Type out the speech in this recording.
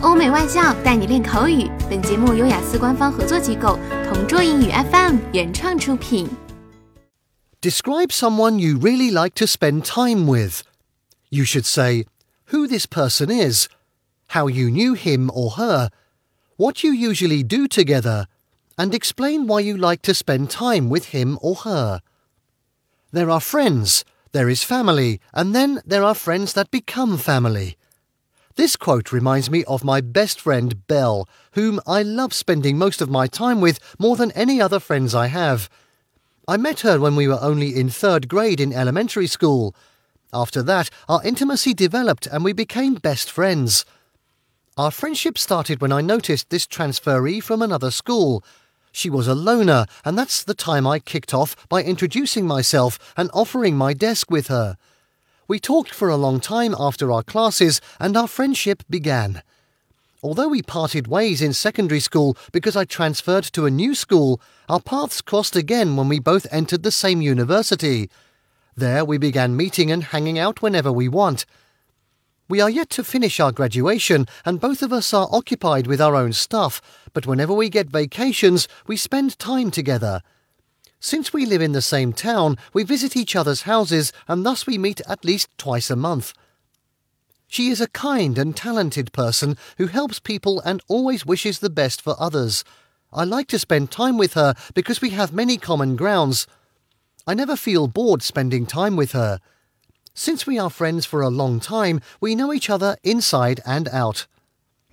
欧美外教带你练口语。本节目由雅思官方合作机构同桌英语 FM 原创出品。Describe someone you really like to spend time with. You should say who this person is, how you knew him or her, what you usually do together, and explain why you like to spend time with him or her. There are friends, there is family, and then there are friends that become family. This quote reminds me of my best friend Belle, whom I love spending most of my time with more than any other friends I have. I met her when we were only in third grade in elementary school. After that, our intimacy developed and we became best friends. Our friendship started when I noticed this transferee from another school. She was a loner, and that's the time I kicked off by introducing myself and offering my desk with her. We talked for a long time after our classes, and our friendship began. Although we parted ways in secondary school because I transferred to a new school, our paths crossed again when we both entered the same university. There we began meeting and hanging out whenever we want. We are yet to finish our graduation, and both of us are occupied with our own stuff, but whenever we get vacations, we spend time together. Since we live in the same town, we visit each other's houses and thus we meet at least twice a month. She is a kind and talented person who helps people and always wishes the best for others. I like to spend time with her because we have many common grounds. I never feel bored spending time with her. Since we are friends for a long time, we know each other inside and out.